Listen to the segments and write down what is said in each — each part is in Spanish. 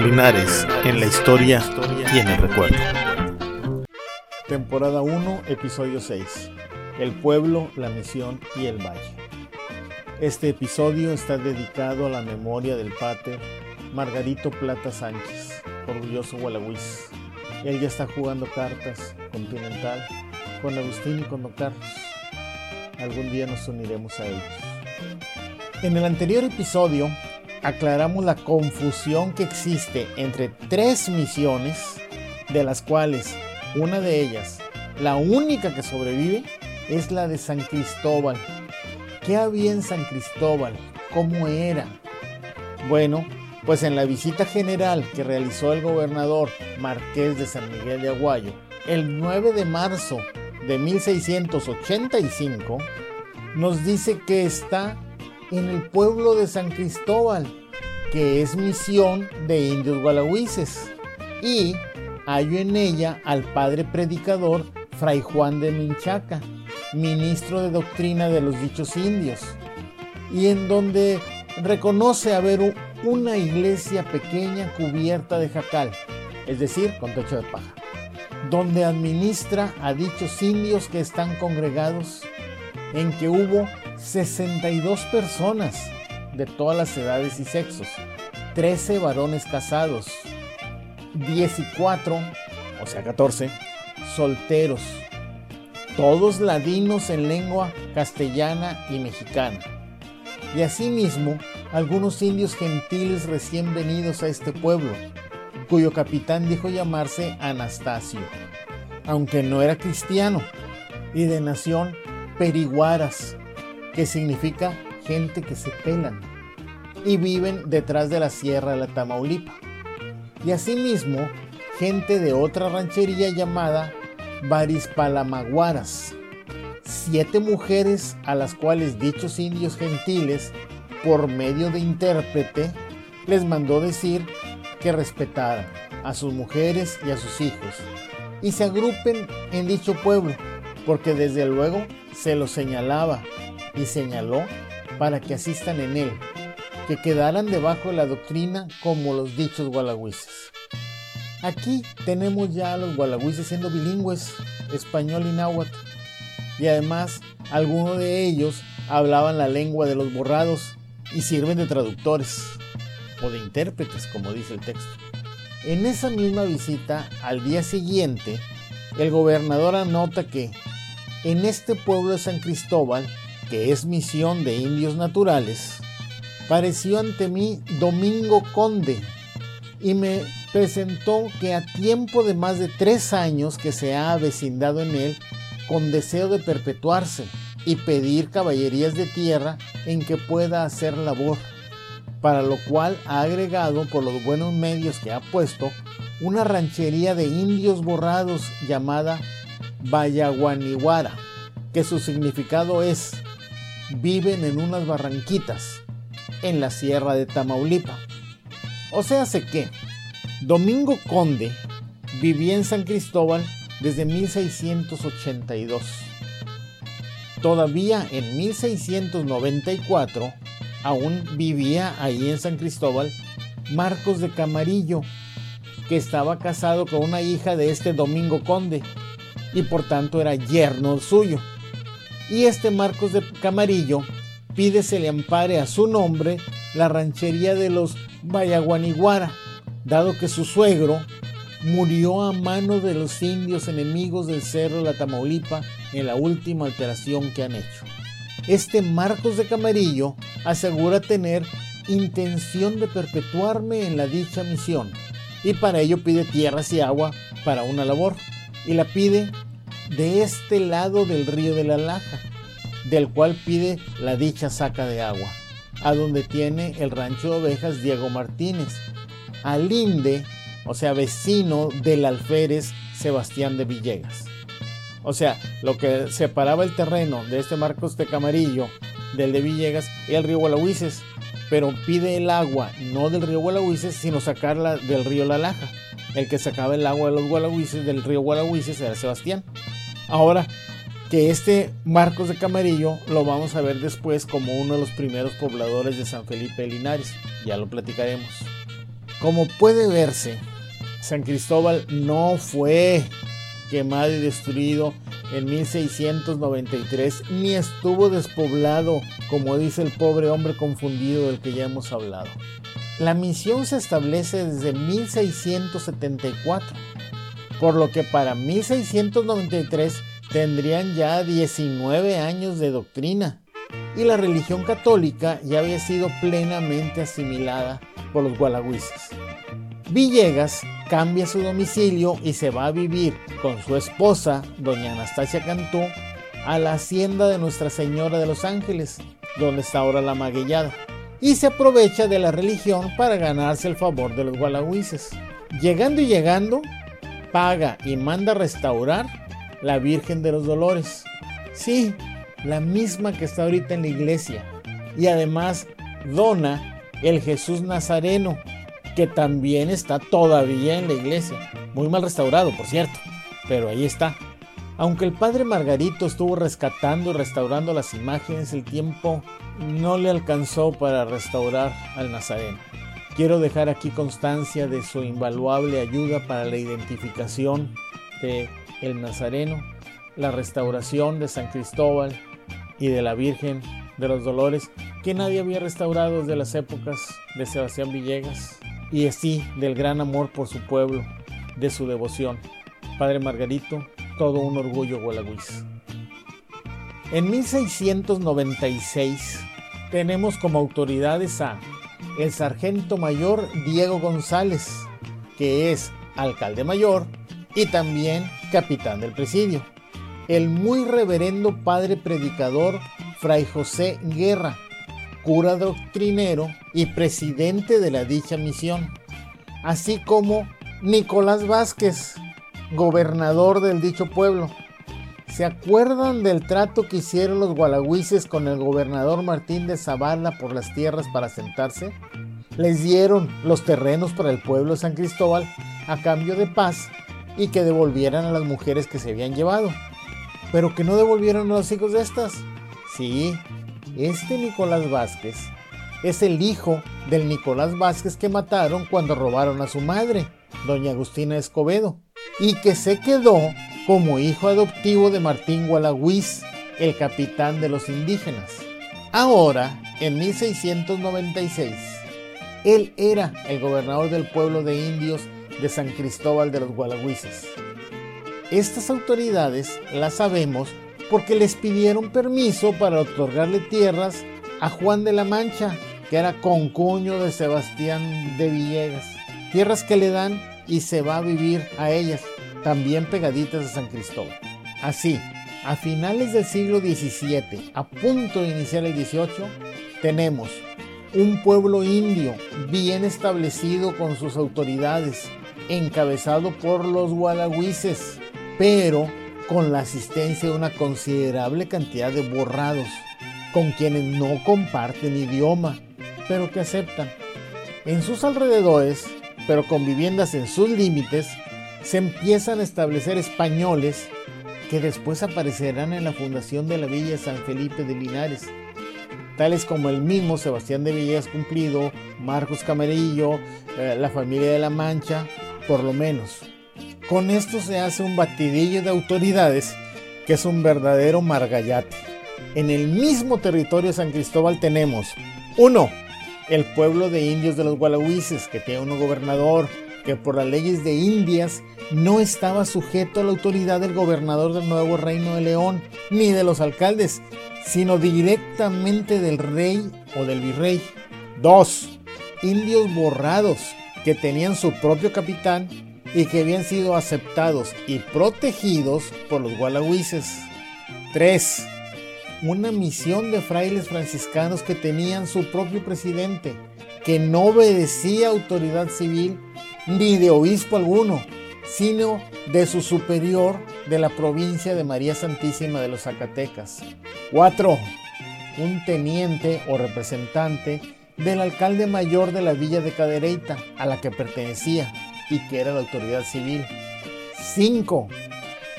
Linares, en la historia y en el recuerdo. Temporada 1, episodio 6. El pueblo, la misión y el valle. Este episodio está dedicado a la memoria del pater Margarito Plata Sánchez, orgulloso gualagüís. Él ya está jugando cartas con Pimental, con Agustín y con Don Carlos. Algún día nos uniremos a ellos. En el anterior episodio aclaramos la confusión que existe entre tres misiones, de las cuales una de ellas, la única que sobrevive, es la de San Cristóbal. ¿Qué había en San Cristóbal? ¿Cómo era? Bueno, pues en la visita general que realizó el gobernador Marqués de San Miguel de Aguayo el 9 de marzo de 1685, nos dice que está en el pueblo de San Cristóbal, que es misión de indios gualagüises, y hallo en ella al padre predicador Fray Juan de Minchaca, ministro de doctrina de los dichos indios, y en donde reconoce haber una iglesia pequeña cubierta de jacal, es decir, con techo de paja, donde administra a dichos indios que están congregados, en que hubo 62 personas de todas las edades y sexos, 13 varones casados, 14, o sea 14, solteros, todos ladinos en lengua castellana y mexicana. Y asimismo, algunos indios gentiles recién venidos a este pueblo, cuyo capitán dijo llamarse Anastasio, aunque no era cristiano, y de nación periguaras, que significa gente que se pelan, y viven detrás de la sierra de la Tamaulipa. Y asimismo, gente de otra ranchería llamada Barispalamaguaras, siete mujeres a las cuales dichos indios gentiles, por medio de intérprete, les mandó decir que respetaran a sus mujeres y a sus hijos, y se agrupen en dicho pueblo, porque desde luego se los señalaba y señaló para que asistan en él, que quedaran debajo de la doctrina como los dichos gualagüises. Aquí tenemos ya a los gualagüises siendo bilingües, español y náhuatl, y además algunos de ellos hablaban la lengua de los borrados y sirven de traductores o de intérpretes, como dice el texto. En esa misma visita, al día siguiente, el gobernador anota que en este pueblo de San Cristóbal que es misión de indios naturales, pareció ante mí Domingo Conde y me presentó que a tiempo de más de tres años que se ha avecindado en él con deseo de perpetuarse y pedir caballerías de tierra en que pueda hacer labor, para lo cual ha agregado por los buenos medios que ha puesto una ranchería de indios borrados llamada Vallaguanihuara, que su significado es viven en unas barranquitas en la sierra de Tamaulipa. O sea, sé que Domingo Conde vivía en San Cristóbal desde 1682. Todavía en 1694 aún vivía ahí en San Cristóbal Marcos de Camarillo, que estaba casado con una hija de este Domingo Conde y por tanto era yerno suyo y este Marcos de Camarillo pide se le ampare a su nombre la ranchería de los Vallaguaniguara, dado que su suegro murió a mano de los indios enemigos del Cerro la Tamaulipa en la última alteración que han hecho. Este Marcos de Camarillo asegura tener intención de perpetuarme en la dicha misión y para ello pide tierras y agua para una labor y la pide de este lado del río de la Laja, del cual pide la dicha saca de agua, a donde tiene el rancho de ovejas Diego Martínez, al linde, o sea, vecino del alférez Sebastián de Villegas. O sea, lo que separaba el terreno de este Marcos de Camarillo del de Villegas era el río Gualahuises, pero pide el agua no del río Gualahuises, sino sacarla del río La Laja. El que sacaba el agua de los Gualahuises del río Gualahuises era Sebastián. Ahora, que este Marcos de Camarillo lo vamos a ver después como uno de los primeros pobladores de San Felipe de Linares, ya lo platicaremos. Como puede verse, San Cristóbal no fue quemado y destruido en 1693, ni estuvo despoblado, como dice el pobre hombre confundido del que ya hemos hablado. La misión se establece desde 1674, por lo que para 1693 tendrían ya 19 años de doctrina y la religión católica ya había sido plenamente asimilada por los gualagüises. Villegas cambia su domicilio y se va a vivir con su esposa, doña Anastasia Cantú, a la hacienda de Nuestra Señora de los Ángeles, donde está ahora la maguellada, y se aprovecha de la religión para ganarse el favor de los gualagüises. Llegando y llegando, paga y manda restaurar la Virgen de los Dolores. Sí, la misma que está ahorita en la iglesia. Y además dona el Jesús Nazareno, que también está todavía en la iglesia. Muy mal restaurado, por cierto, pero ahí está. Aunque el padre Margarito estuvo rescatando y restaurando las imágenes, el tiempo no le alcanzó para restaurar al Nazareno. Quiero dejar aquí constancia de su invaluable ayuda para la identificación de el Nazareno, la restauración de San Cristóbal y de la Virgen de los Dolores, que nadie había restaurado desde las épocas de Sebastián Villegas, y así del gran amor por su pueblo, de su devoción. Padre Margarito, todo un orgullo gualagüiz. En 1696 tenemos como autoridades a el sargento mayor Diego González, que es alcalde mayor y también capitán del presidio. El muy reverendo padre predicador Fray José Guerra, cura doctrinero y presidente de la dicha misión, así como Nicolás Vázquez, gobernador del dicho pueblo. ¿Se acuerdan del trato que hicieron los gualagüises con el gobernador Martín de Zavala por las tierras para sentarse? Les dieron los terrenos para el pueblo de San Cristóbal a cambio de paz y que devolvieran a las mujeres que se habían llevado. Pero que no devolvieron a los hijos de estas. Sí, este Nicolás Vázquez es el hijo del Nicolás Vázquez que mataron cuando robaron a su madre, doña Agustina Escobedo, y que se quedó como hijo adoptivo de Martín Gualagüiz, el capitán de los indígenas. Ahora, en 1696, él era el gobernador del pueblo de indios de San Cristóbal de los Gualagüises. Estas autoridades las sabemos porque les pidieron permiso para otorgarle tierras a Juan de la Mancha, que era concuño de Sebastián de Villegas. Tierras que le dan y se va a vivir a ellas, también pegaditas a San Cristóbal. Así, a finales del siglo XVII, a punto de iniciar el XVIII, tenemos un pueblo indio bien establecido con sus autoridades, encabezado por los gualagüises, pero con la asistencia de una considerable cantidad de borrados, con quienes no comparten idioma, pero que aceptan. En sus alrededores, pero con viviendas en sus límites, se empiezan a establecer españoles que después aparecerán en la fundación de la Villa San Felipe de Linares, tales como el mismo Sebastián de Villegas Cumplido, Marcos Camarillo, eh, la familia de la Mancha, por lo menos. Con esto se hace un batidillo de autoridades que es un verdadero margallate. En el mismo territorio de San Cristóbal tenemos, uno, el pueblo de indios de los Gualagüises, que tiene un gobernador que por las leyes de Indias no estaba sujeto a la autoridad del gobernador del nuevo reino de León, ni de los alcaldes, sino directamente del rey o del virrey. Dos, indios borrados, que tenían su propio capitán y que habían sido aceptados y protegidos por los gualagüises. 3. Una misión de frailes franciscanos que tenían su propio presidente, que no obedecía autoridad civil ni de obispo alguno, sino de su superior de la provincia de María Santísima de los Zacatecas. 4. Un teniente o representante del alcalde mayor de la villa de Cadereyta, a la que pertenecía y que era la autoridad civil. 5.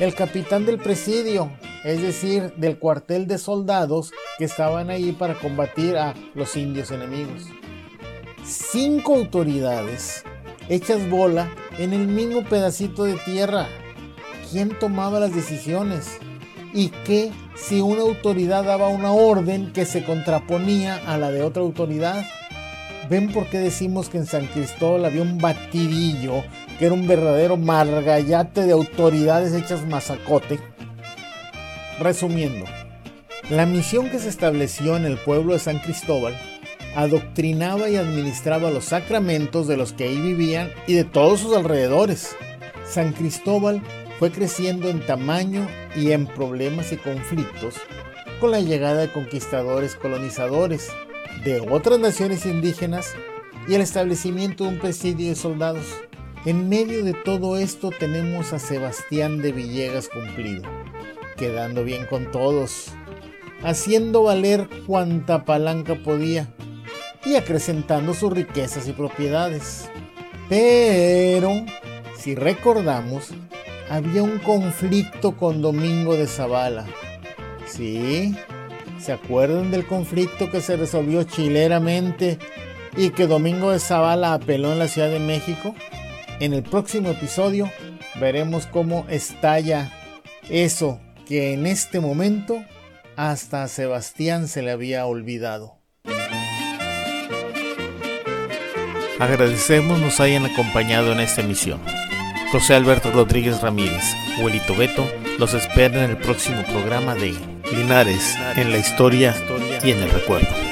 El capitán del presidio, es decir, del cuartel de soldados que estaban ahí para combatir a los indios enemigos. cinco autoridades hechas bola en el mismo pedacito de tierra. ¿Quién tomaba las decisiones? ¿Y qué si una autoridad daba una orden que se contraponía a la de otra autoridad? ¿Ven por qué decimos que en San Cristóbal había un batidillo que era un verdadero margallate de autoridades hechas mazacote? Resumiendo, la misión que se estableció en el pueblo de San Cristóbal adoctrinaba y administraba los sacramentos de los que ahí vivían y de todos sus alrededores. San Cristóbal fue creciendo en tamaño y en problemas y conflictos con la llegada de conquistadores colonizadores de otras naciones indígenas y el establecimiento de un presidio de soldados. En medio de todo esto tenemos a Sebastián de Villegas cumplido, quedando bien con todos, haciendo valer cuanta palanca podía y acrecentando sus riquezas y propiedades. Pero, si recordamos, había un conflicto con Domingo de Zavala. Sí, ¿se acuerdan del conflicto que se resolvió chileramente y que Domingo de Zavala apeló en la Ciudad de México? En el próximo episodio veremos cómo estalla eso que en este momento hasta a Sebastián se le había olvidado. Agradecemos nos hayan acompañado en esta emisión. José Alberto Rodríguez Ramírez, Huelito Beto, los espera en el próximo programa de Linares en la historia y en el recuerdo.